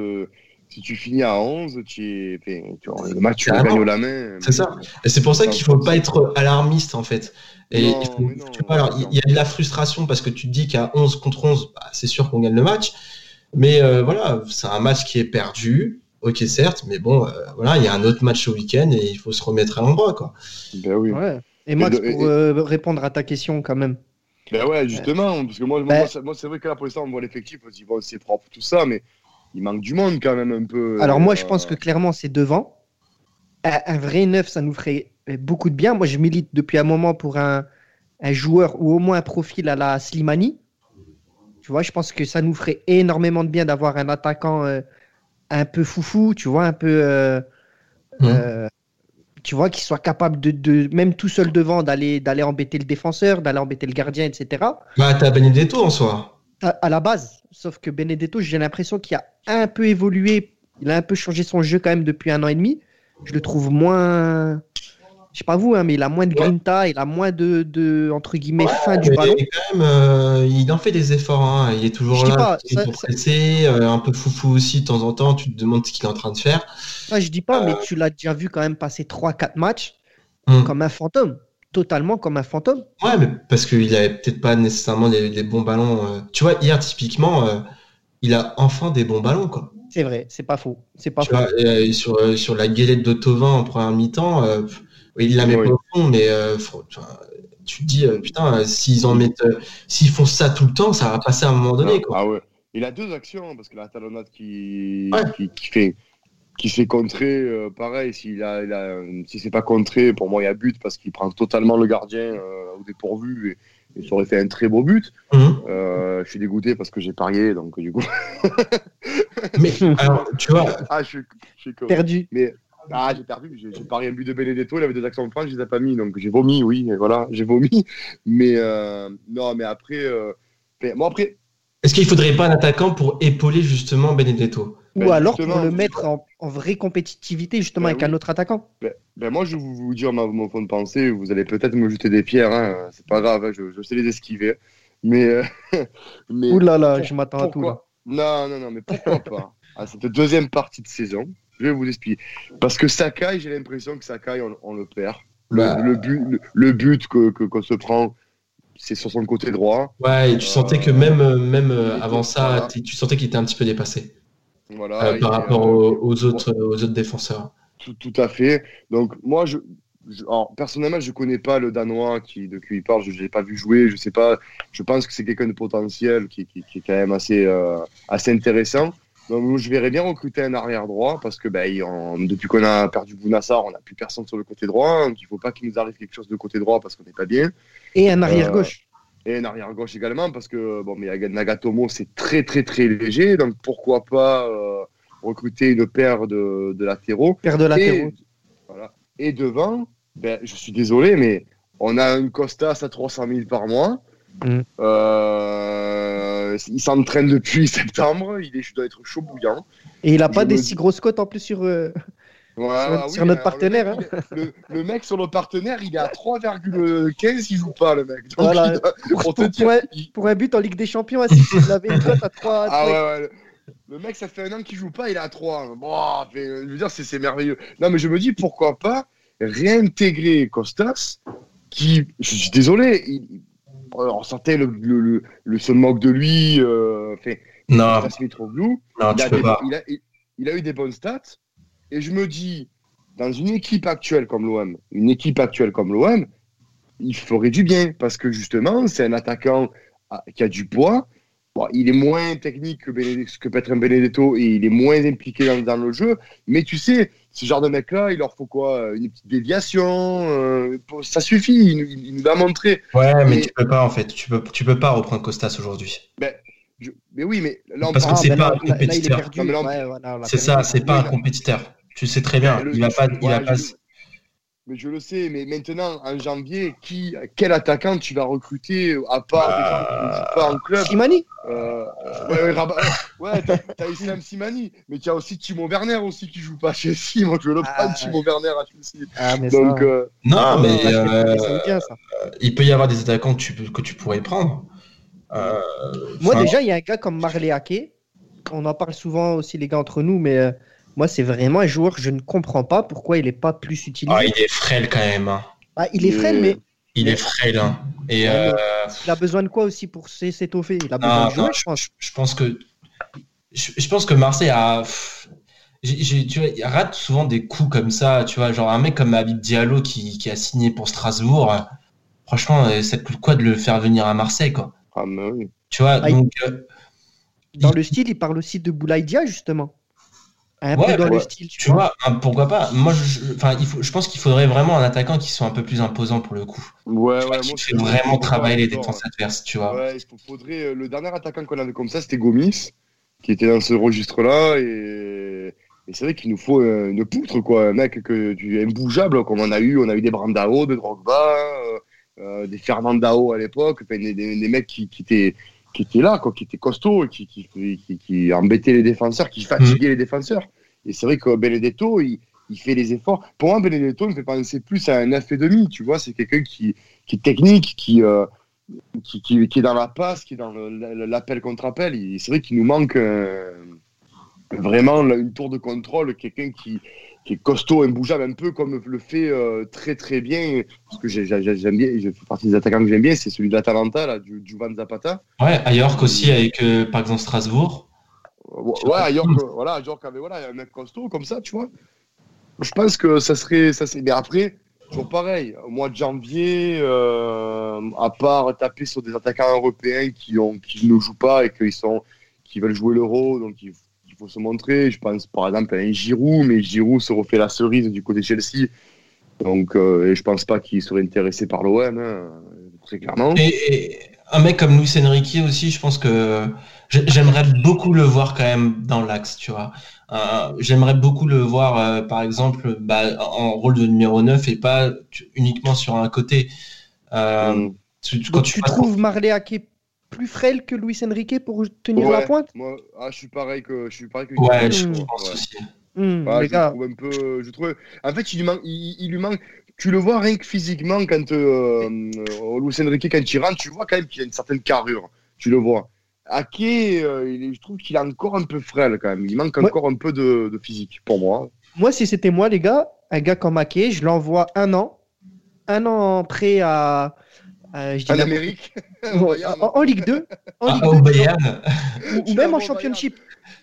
si tu finis à 11 tu, tu le match tu gagnes la main c'est ça. et c'est pour ça qu'il faut pas être alarmiste en fait. Et il, il, y a de la frustration parce que tu te dis qu'à 11 contre 11 bah, c'est sûr qu'on gagne le match. Mais euh, voilà c'est un match qui est perdu ok certes, mais bon, euh, voilà, il y a un autre match au week-end et il faut se remettre à l'endroit, quoi. Ben oui. Et Max, pour euh, répondre à ta question quand même. Ben ouais, justement, parce que moi, moi, ben- c'est vrai que là, pour l'instant, on voit l'effectif, on se dit, bon, c'est propre, tout ça, mais il manque du monde quand même un peu. Alors moi, je pense euh, que clairement, c'est devant. Un, vrai neuf, ça nous ferait beaucoup de bien. Moi, je milite depuis un moment pour un, un joueur ou au moins un profil à la Slimani. Tu vois, je pense que ça nous ferait énormément de bien d'avoir un attaquant un peu foufou, tu vois, un peu. Euh, mmh. euh, tu vois, qu'il soit capable de, même tout seul devant, d'aller d'aller embêter le défenseur, d'aller embêter le gardien, etc. Bah, t'as Benedetto en soi. À, la base, sauf que Benedetto, j'ai l'impression qu'il a un peu évolué, il a un peu changé son jeu quand même depuis un an et demi. Je le trouve moins, je sais pas vous, hein, mais il a moins de grinta, il a moins de, de entre guillemets, fin du ballon. Quand même, euh, il en fait des efforts, hein. il est toujours là, pour presser, euh, un peu foufou aussi de temps en temps, tu te demandes ce qu'il est en train de faire. Ça, je dis pas, mais euh. tu l'as déjà vu quand même passer 3-4 matchs hum. comme un fantôme. totalement comme un fantôme. Ouais, mais parce qu'il avait peut-être pas nécessairement des, bons ballons. Tu vois, hier, typiquement, il a enfin des bons ballons, quoi. C'est vrai, c'est pas faux. C'est pas faux. sur, sur la galette de Tovin en première mi-temps, il la met pas au fond, mais tu te dis, putain, s'ils en mettent, s'ils font ça tout le temps, ça va passer à un moment donné, quoi. Ah ouais. Il a deux actions, parce que la talonnade qui, qui, fait qui se fait contrer, euh, pareil, s'il a, il a, si c'est pas contré, pour moi il y a but parce qu'il prend totalement le gardien euh, au dépourvu et, et, ça aurait fait un très beau but. Euh, je suis dégoûté parce que j'ai parié, donc du coup. mais alors, tu vois. Ah, je suis, perdu. Mais ah, j'ai perdu. J'ai parié un but de Benedetto, il avait deux actions de France, je les ai pas mis, donc j'ai vomi, oui, voilà, j'ai vomi. Mais non, mais après, moi après. Est-ce qu'il faudrait pas un attaquant pour épauler justement Benedetto? Ou ben, alors pour le mettre en, vraie compétitivité, justement, ben avec un autre attaquant? Ben, ben, Moi, je vais vous, dire mon fond de pensée. Vous allez peut-être me jeter des pierres. Hein. C'est pas grave, hein, je, sais les esquiver. Mais. Euh, mais Ouh là là, je m'attends à tout. Là. Non, non, non, mais pourquoi pas? À cette deuxième partie de saison, je vais vous expliquer. Parce que Sakai, j'ai l'impression que Sakai, on, le perd. Le, but, le, but que, qu'on se prend, c'est sur son côté droit. Ouais, et tu sentais que même, euh, même euh, avant ça, tu sentais qu'il était un petit peu dépassé. Euh, par rapport aux, autres, aux autres défenseurs. Tout, tout, à fait. Donc, moi, je, personnellement, je ne connais pas le Danois qui, de qui il parle. Je ne l'ai pas vu jouer. Je sais pas. Je pense que c'est quelqu'un de potentiel qui, qui, qui, est quand même assez, assez intéressant. Donc, je verrais bien recruter un arrière droit parce que ben, depuis qu'on a perdu Bounassar, on n'a plus personne sur le côté droit. Donc, il ne faut pas qu'il nous arrive quelque chose de côté droit parce qu'on n'est pas bien. Et un arrière euh, gauche et un arrière gauche également parce que bon mais Nagatomo c'est très très très léger donc pourquoi pas euh, recruter une paire de, de latéraux? Paire de latéraux et, voilà. et devant ben, je suis désolé mais on a une Costas à 300 000 par mois mm. euh, il s'entraîne depuis septembre il, est, doit être chaud bouillant et il n'a pas des si grosses cotes en plus sur euh, sur, notre partenaire. Hein. Le, mec sur notre partenaire, il est à 3,15, il joue pas, le mec. pour, un, but en Ligue des Champions, il avait une cote à 3. Ah ouais, ouais. Le mec, ça fait un an qu'il joue pas, il est à 3. Bon, je veux dire, c'est merveilleux. Non, mais je me dis, pourquoi pas réintégrer Costas, qui, je suis désolé, il, on sentait le, le, le, se moque de lui. Euh, non. non il, a il a eu des bonnes stats. Et je me dis, dans une équipe actuelle comme l'OM, une équipe actuelle comme l'OM, il ferait du bien parce que justement, c'est un attaquant ah, qui a du poids. Il est moins technique que, que peut être un Benedetto et il est moins impliqué dans, le jeu. Mais tu sais, ce genre de mec-là, il leur faut quoi? Une petite déviation euh, Ça suffit, il, nous l'a montré. Ouais, mais, tu peux pas en fait. Tu peux, tu peux pas reprendre Costas aujourd'hui. Ben, mais oui, mais là, on Parce que c'est pas un compétiteur. C'est ça, c'est pas un compétiteur. Tu sais très bien, il va pas. Il va pas... Mais je le sais, mais maintenant, en janvier, qui, quel attaquant tu vas recruter à part des gens qui ne pas en club? Simani euh, Ouais, ouais, ouais t'as, as Islam Simani, mais tu as aussi Timo Werner aussi qui joue pas chez Chelsea. Moi, je veux le ah, prendre, Timo Werner à Chelsea. Ah, mais Donc, ça... euh... Non, mais euh, bien, ça. il peut y avoir des attaquants que tu, que tu pourrais prendre. Euh, Moi, déjà, il y a un gars comme Marley Ake. On en parle souvent aussi, les gars, entre nous, mais euh, moi, c'est vraiment un joueur que je ne comprends pas pourquoi il n'est pas plus utilisé. Ah, il est frêle quand même. Hein. Ah, il est frêle, mais. Il est frêle. Hein. Et, euh... Il a besoin de quoi aussi pour s'étoffer? Il a besoin de jouer, je pense. Je, pense que. Je, pense que Marseille a. tu vois, il rate souvent des coups comme ça. Tu vois, genre un mec comme Habib Diallo qui, qui a signé pour Strasbourg. Franchement, ça coûte quoi de le faire venir à Marseille, quoi? Ah, mais oui. Tu vois, ah, donc. Euh, dans le style, il parle aussi de Boulaïdia, justement. Un peu dans le style, tu, vois. Hein, pourquoi pas Moi, je, enfin, il faut, je pense qu'il faudrait vraiment un attaquant qui soit un peu plus imposant pour le coup. Ouais, ouais. Qui fait vraiment travailler les défenses adverses, tu vois. Ouais, il faudrait. Euh, le dernier attaquant qu'on avait comme ça, c'était Gomis, qui était dans ce registre-là, et, c'est vrai qu'il nous faut euh, une poutre, quoi, un mec que tu imbougeable, comme on a eu. On a eu des Brandao, des Drogba, euh, des Fernandao à l'époque, des, des, mecs qui, qui étaient qui était là, quoi, qui était costaud, qui, qui, qui, qui embêtait les défenseurs, qui fatiguait mhm. les défenseurs. Et c'est vrai que Benedetto, il, il, fait les efforts. Pour moi, Benedetto me fait penser plus à un demi tu vois. C'est quelqu'un qui, qui est technique, qui, euh, qui, qui, est dans la passe, qui est dans l'appel contre appel. C'est vrai qu'il nous manque vraiment une tour de contrôle, quelqu'un qui, qui est costaud, imbougeable, un peu comme le fait euh, très très bien, parce que j'aime bien, je fais partie des attaquants que j'aime bien, c'est celui de l'Atalanta, du, du Van Zapata. Ouais, à York aussi, avec euh, par exemple Strasbourg. Ouais, à York, voilà, à York avait voilà, un mec costaud comme ça, tu vois. Je pense que ça serait. Ça serait... Mais après, toujours pareil, au mois de janvier, euh, à part taper sur des attaquants européens qui, ont, qui ne jouent pas et qui, sont, qui veulent jouer l'euro, donc il, faut se montrer. Je pense par exemple à un Giroud, mais Giroud se refait la cerise du côté Chelsea. Donc, euh, et je pense pas qu'il serait intéressé par l'OM, hein, très clairement. Et, un mec comme Luis Enrique aussi, je pense que j'aimerais beaucoup le voir quand même dans l'axe, tu vois. Euh, j'aimerais beaucoup le voir, euh, par exemple, bah, en rôle de numéro 9 et pas uniquement sur un côté. Euh, mm. tu, quand tu, trouves Marley plus frêle que Luis Enrique pour tenir la pointe? Moi, ah, je suis pareil que je suis pareil que. Ouais, je pense aussi. Mm, je trouve un peu. Je trouve. En fait, il lui manque. Il, lui manque. Tu le vois rien que physiquement quand Luis Enrique quand il rentre, tu vois quand même qu'il a une certaine carrure. Tu le vois. Ake, euh, je trouve qu'il est encore un peu frêle quand même. Il manque encore un peu de, physique pour moi. Moi, si c'était moi, les gars, un gars comme Ake, je l'envoie un an, un an prêt à. en Amérique en, Ligue 2. En ah, au Bayern. Ou, même en Championship.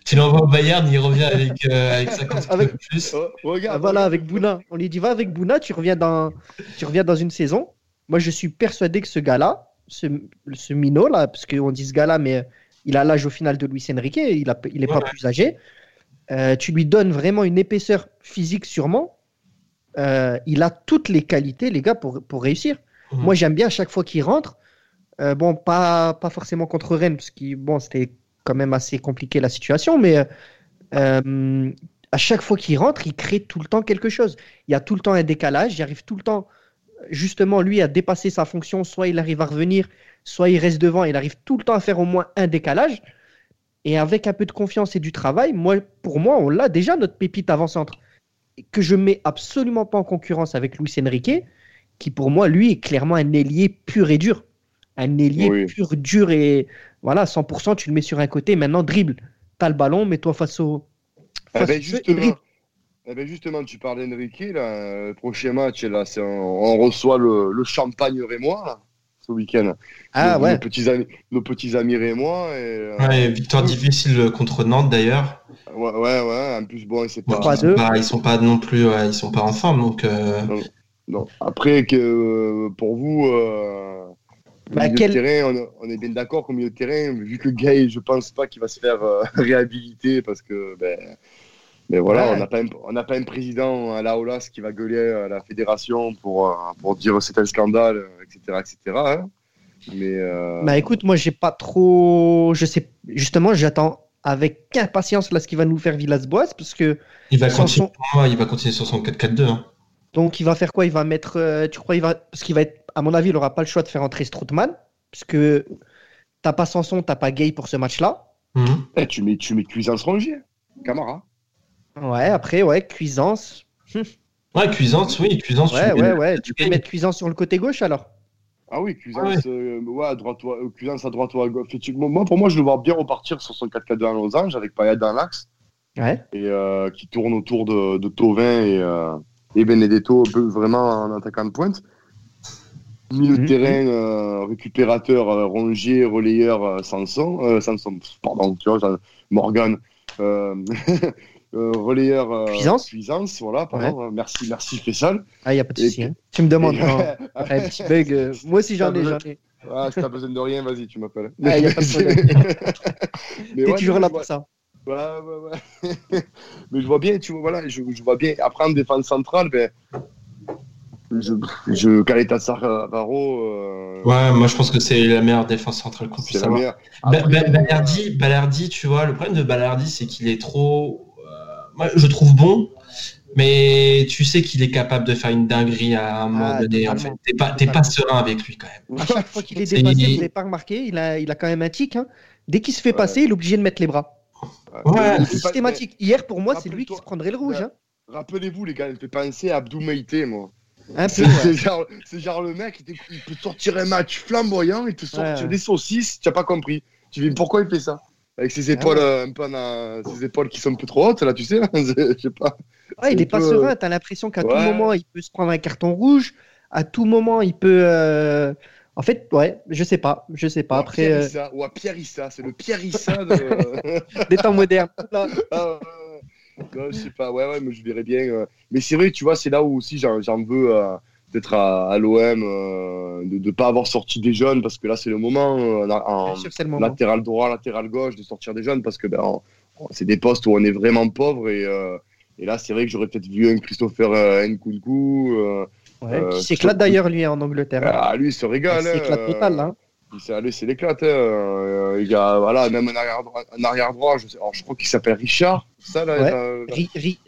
Tu l'envoies au Bayern, il revient avec, euh, avec 50 avec, plus. Oh, regarde, ah, voilà, avec Bouna. On lui dit va avec Bouna, tu reviens dans, tu reviens dans une saison. Moi, je suis persuadé que ce gars-là, ce, ce minot là, parce qu'on dit ce gars-là, mais il a l'âge au final de Luis Enrique, il n'est il est pas plus âgé. Euh, tu lui donnes vraiment une épaisseur physique sûrement. Euh, il a toutes les qualités, les gars, pour, pour réussir. Mhm. Moi, j'aime bien à chaque fois qu'il rentre. Euh, bon, pas, pas forcément contre Rennes, parce que bon, c'était quand même assez compliqué la situation, mais à chaque fois qu'il rentre, il crée tout le temps quelque chose. Il y a tout le temps un décalage, il arrive tout le temps justement, lui, a dépassé sa fonction. Soit il arrive à revenir, soit il reste devant. Il arrive tout le temps à faire au moins un décalage. Et avec un peu de confiance et du travail, moi, pour moi, on l'a déjà, notre pépite avant-centre. Que je mets absolument pas en concurrence avec Luis Enrique, qui pour moi, lui, est clairement un ailier pur et dur. Un ailier pur, dur et voilà, 100%, tu le mets sur un côté, maintenant dribble. Tu as le ballon, mets-toi face au. Face ah eh ben justement, tu parles d'Enrique, le prochain match, là, on, reçoit le, le champagne rémois, ce week-end. Ah nos, ouais. Nos petits amis, nos petits amis rémois. Et, euh, ouais, victoire difficile contre Nantes d'ailleurs. Ouais, ouais, ouais, en plus, bon, c'est pas. Ils sont pas, ils sont pas non plus, ils sont pas en forme, donc. Euh... Non, Après, que, euh, pour vous, euh, bah, milieu quel... de terrain, on, on, est bien d'accord qu'au milieu de terrain, vu que Gay, je pense pas qu'il va se faire euh, réhabiliter parce que. Ben, mais voilà, on n'a pas, un, pas un président à la OLAS qui va gueuler à la fédération pour, pour dire c'est un scandale, etc. etc. Hein. Mais euh... Bah écoute, moi j'ai pas trop. Je sais, justement, j'attends avec impatience là ce qu'il va nous faire Villas-Boas parce que. Il va, continuer, il va continuer sur son 4-4-2. Hein. Donc il va faire quoi? Il va mettre. Euh, tu crois il va. Parce qu'il va être. À mon avis, il n'aura pas le choix de faire entrer Strootman. Parce que t'as pas Sanson, t'as pas Gay pour ce match-là. Mm -hmm. tu mets, tu mets Cuisance Rongier, Camara. Ouais, après, ouais, Cuisance. Ouais, Cuisance, oui, Cuisance. Ouais, ouais, ouais. Tu peux mettre Cuisance sur le côté gauche alors Ah oui, Cuisance, euh, ouais. à droite, euh, Cuisance à droite ou à gauche. Moi, pour moi, je le vois bien repartir sur son 4-4-2 à losange avec Payet dans l'axe. Ouais. Et euh, qui tourne autour de, de Tovin et, euh, et Benedetto, vraiment en attaquant de pointe. Milieu de mhm. terrain, euh, récupérateur, Rongier, relayeur, Sanson, Sanson, pardon, tu vois, Morgan. Euh, relayeur euh, Cuisance. Cuisance, voilà, pardon. Ouais. Merci, merci Fessal. Ah, il n'y a pas de souci. Hein. Tu me demandes. un petit bug. Euh, moi aussi, j'en ai, j'en ai. Ah, si t'as besoin de rien, vas-y, tu m'appelles. Ah, il n'y a pas de problème. T'es ouais, toujours là pour ça. Ouais, ouais, ouais. mais je vois bien, tu vois, voilà, je, je vois bien. Après, en défense centrale, ben, je, je Caleta Sarraro. Euh... Ouais, moi je pense que c'est la meilleure défense centrale qu'on puisse avoir. Après, ba Balerdi, Balerdi, tu vois, le problème de Balerdi, c'est qu'il est trop moi, je trouve bon, mais tu sais qu'il est capable de faire une dinguerie à un moment ah, donné. En fait. T'es pas, pas serein avec lui quand même. À chaque fois qu'il est dépassé, vous n'avez pas remarqué, il a, il a quand même un tic. Hein. Dès qu'il se fait passer, il est obligé de mettre les bras. Ouais. Systématique. Hier, pour moi, c'est lui qui se prendrait le rouge. Hein. Rappelez-vous, les gars, il fait penser à Abdou moi. C'est ouais. genre, genre, le mec, il peut sortir un match flamboyant et te sortir ouais, des saucisses, tu n'as pas compris. Tu dis pourquoi il fait ça? Avec ses épaules un peu ses épaules qui sont un peu trop hautes là, tu sais, je sais pas. Il est, pas serein. T'as l'impression qu'à tout moment il peut se prendre un carton rouge. À tout moment il peut. Euh, en fait, ouais, je sais pas, je sais pas. Après, ou à Issa, c'est le Pierre Issa de... des temps modernes. Ah, je sais pas, ouais, ouais, mais je verrais bien. Euh. Mais c'est vrai, tu vois, c'est là où aussi j'en veux euh, d'être à, l'OM, euh, de ne pas avoir sorti des jeunes, parce que là, c'est le moment, en, latéral droit, latéral gauche, de sortir des jeunes, parce que ben, c'est des postes où on est vraiment pauvre. Et, et là, c'est vrai que j'aurais peut-être vu un Christopher Nkunku. Ouais, qui s'éclate d'ailleurs, lui, en Angleterre. Ah, lui, il se régale. Il s'éclate total, là. Lui, c'est l'éclate. Hein. il y a, voilà, même un arrière droit, un arrière -droit je, sais, je crois qu'il s'appelle Richard. Ça, là,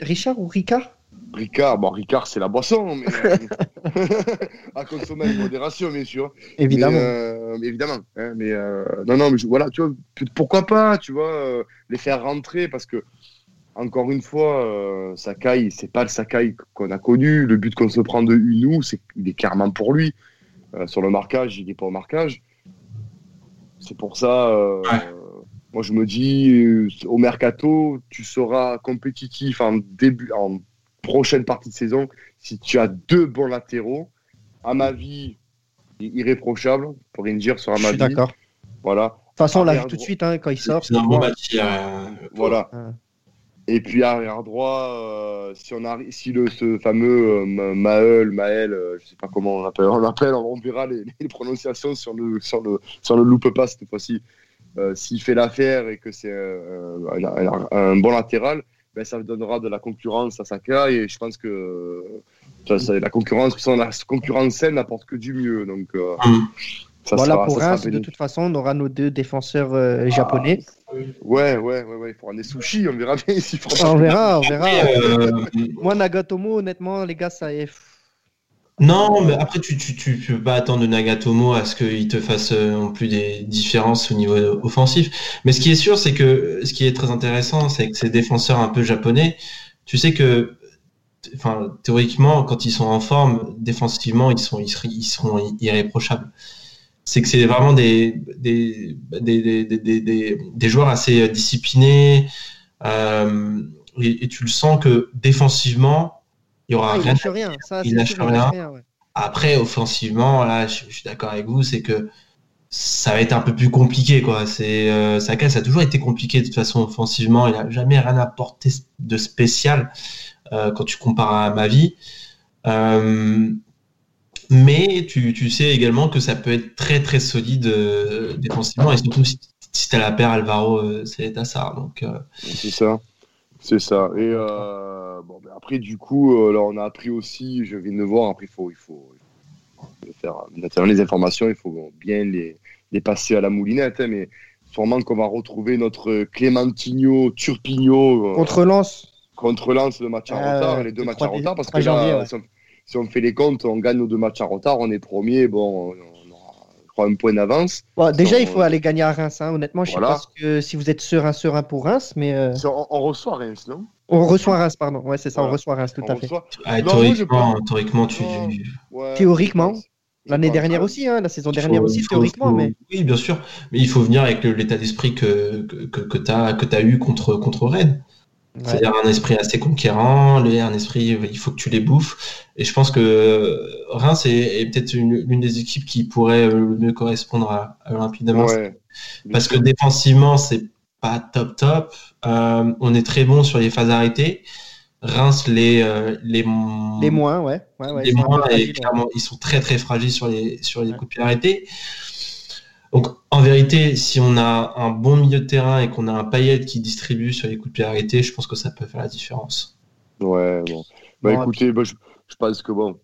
Richard ou Ricard? Ricard, bon, Ricard, c'est la boisson, mais à consommer avec modération, bien sûr. Évidemment. Mais, euh, évidemment. Hein, mais euh, non, non, mais voilà, tu vois, pourquoi pas, tu vois, euh, les faire rentrer parce que, encore une fois, Sakai, c'est pas le Sakai qu'on a connu. Le but qu'on se prend de Unou, c'est qu'il est carrément pour lui. sur le marquage, il n'est pas au marquage. C'est pour ça. Moi, je me dis, euh, au mercato, tu seras compétitif en début, en prochaine partie de saison si tu as deux bons latéraux. À ma vie, irréprochable pour Rangers sur ma vie. d'accord. Voilà. De toute façon, on l'a vu tout de suite hein, quand il sort. C'est un bon match. Euh, voilà. Et puis arrière droit, euh, si on arrive, si le ce fameux Maël, Maël, je sais pas comment on l'appelle, on l'appelle, on verra les, prononciations sur le sur le sur le loupe pas cette fois-ci. Euh, s'il fait l'affaire et que c'est euh, un, bon latéral, ben, ça donnera de la concurrence à Saka et je pense que la concurrence, la concurrence saine n'apporte que du mieux. Donc, euh, mm. ça voilà pour Reims, de toute façon, on aura nos deux défenseurs japonais. Ah, ouais, ouais, ouais, ouais, il faudra des sushis, on verra bien s'il On verra, on verra. Moi, Nagatomo, honnêtement, les gars, ça est non, mais après, tu, tu, peux pas attendre de Nagatomo à ce qu'il te fasse euh, non plus des différences au niveau offensif. Mais ce qui est sûr, c'est que ce qui est très intéressant, c'est que ces défenseurs un peu japonais, tu sais que, enfin, théoriquement, quand ils sont en forme, défensivement, ils sont, ils, seront irréprochables. C'est que c'est vraiment des des, des, des, des, joueurs assez disciplinés. Euh, et, tu le sens que défensivement, il y aura ah, rien. Il lâche rien. Après, offensivement, là, je, suis d'accord avec vous, c'est que ça va être un peu plus compliqué, quoi. C'est euh, Saka, ça a toujours été compliqué de toute façon offensivement. Il n'a jamais rien apporté de spécial euh, quand tu compares à ma vie. Euh, mais tu, tu, sais également que ça peut être très très solide euh, défensivement et surtout si, si tu as la paire Alvaro, c'est à ça. Donc c'est ça, c'est ça. Et bon, ben après, du coup, euh, là, on a appris aussi, je viens de voir, après, il faut, il faut, faire les informations, il faut bien les, les passer à la moulinette, hein, mais sûrement qu'on va retrouver notre Clémentinho, Turpigno. Euh, contre Lens. Contre Lens, le match en retard, les deux matchs en retard, parce que là, si, on, fait les comptes, on gagne nos deux matchs en retard, on est premier, bon, un point d'avance. déjà, il faut aller gagner à Reims. Hein. Honnêtement, je sais pas que, si vous êtes serein, serein pour Reims, mais. Euh, on, reçoit Reims, non? On reçoit Reims, pardon. Ouais, c'est ça, on reçoit Reims, tout à fait. Ah, théoriquement, théoriquement, tu. théoriquement. L'année dernière aussi, hein, la saison dernière aussi, théoriquement. Mais... Oui, bien sûr. Mais il faut venir avec l'état d'esprit que, que, que tu as, as, eu contre, contre Rennes. C'est-à-dire un esprit assez conquérant, un esprit, il faut que tu les bouffes. Et je pense que Reims est, peut-être l'une des équipes qui pourrait le mieux correspondre à, l'Olympique de Marseille. Parce que défensivement, c'est pas top top. Euh, on est très bon sur les phases arrêtées. Reims les euh, les, les moins, ouais. les moins, ils sont très très fragiles sur les sur les coups de pied arrêtés. Donc, en vérité, si on a un bon milieu de terrain et qu'on a un paillette qui distribue sur les coups de pied arrêtés, je pense que ça peut faire la différence. Ouais, bon. Bah écoutez, bah, je, pense que bon,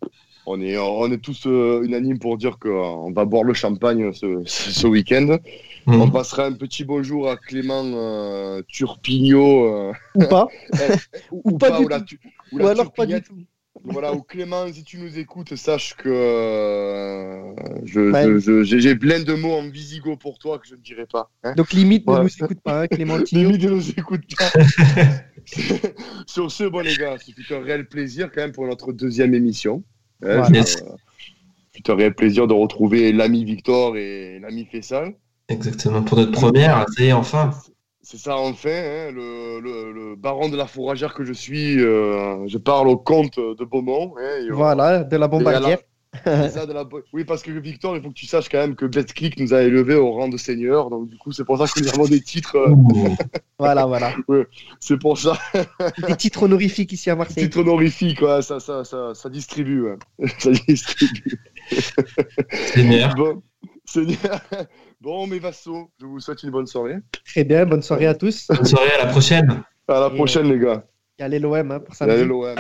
on est, on est tous euh, unanimes pour dire qu'on va boire le champagne ce, ce week-end. Mhm. On passera un petit bonjour à Clément euh, Turpigno. Euh, ou pas. ou, pas, ou, ou, alors pas du tout. Voilà, ou Clément, si tu nous écoutes, sache que euh, j'ai plein de mots en visigo pour toi que je ne dirai pas. Hein. Donc limite ne nous écoute pas, hein, Clémentine. limite ne nous écoute pas. Sur ce, bon les gars, c'est un réel plaisir quand même pour notre deuxième émission. Hein, C'est un réel plaisir de retrouver l'ami Victor et l'ami Fessal. Exactement, pour notre première, c'est enfin. C'est ça, enfin, hein, le, le, baron de la fourragère que je suis, euh, je parle au comte de Beaumont. Hein, voilà, de la bombardière. Oui, parce que Victor, il faut que tu saches quand même que BetClick nous a élevés au rang de seigneur. Donc, du coup, c'est pour ça que nous avons des titres. Euh, voilà, voilà. c'est pour ça. des titres honorifiques ici à Marseille. Des titres honorifiques, ouais, ça, ça, ça, ça distribue. ça distribue. Seigneur. Bon, Seigneur. Bon, mes vassaux, je vous souhaite une bonne soirée. Très bien, bonne soirée à tous. Bonne soirée, à la prochaine. À la prochaine, les gars. Et allez l'OM hein, pour ça. Allez l'OM.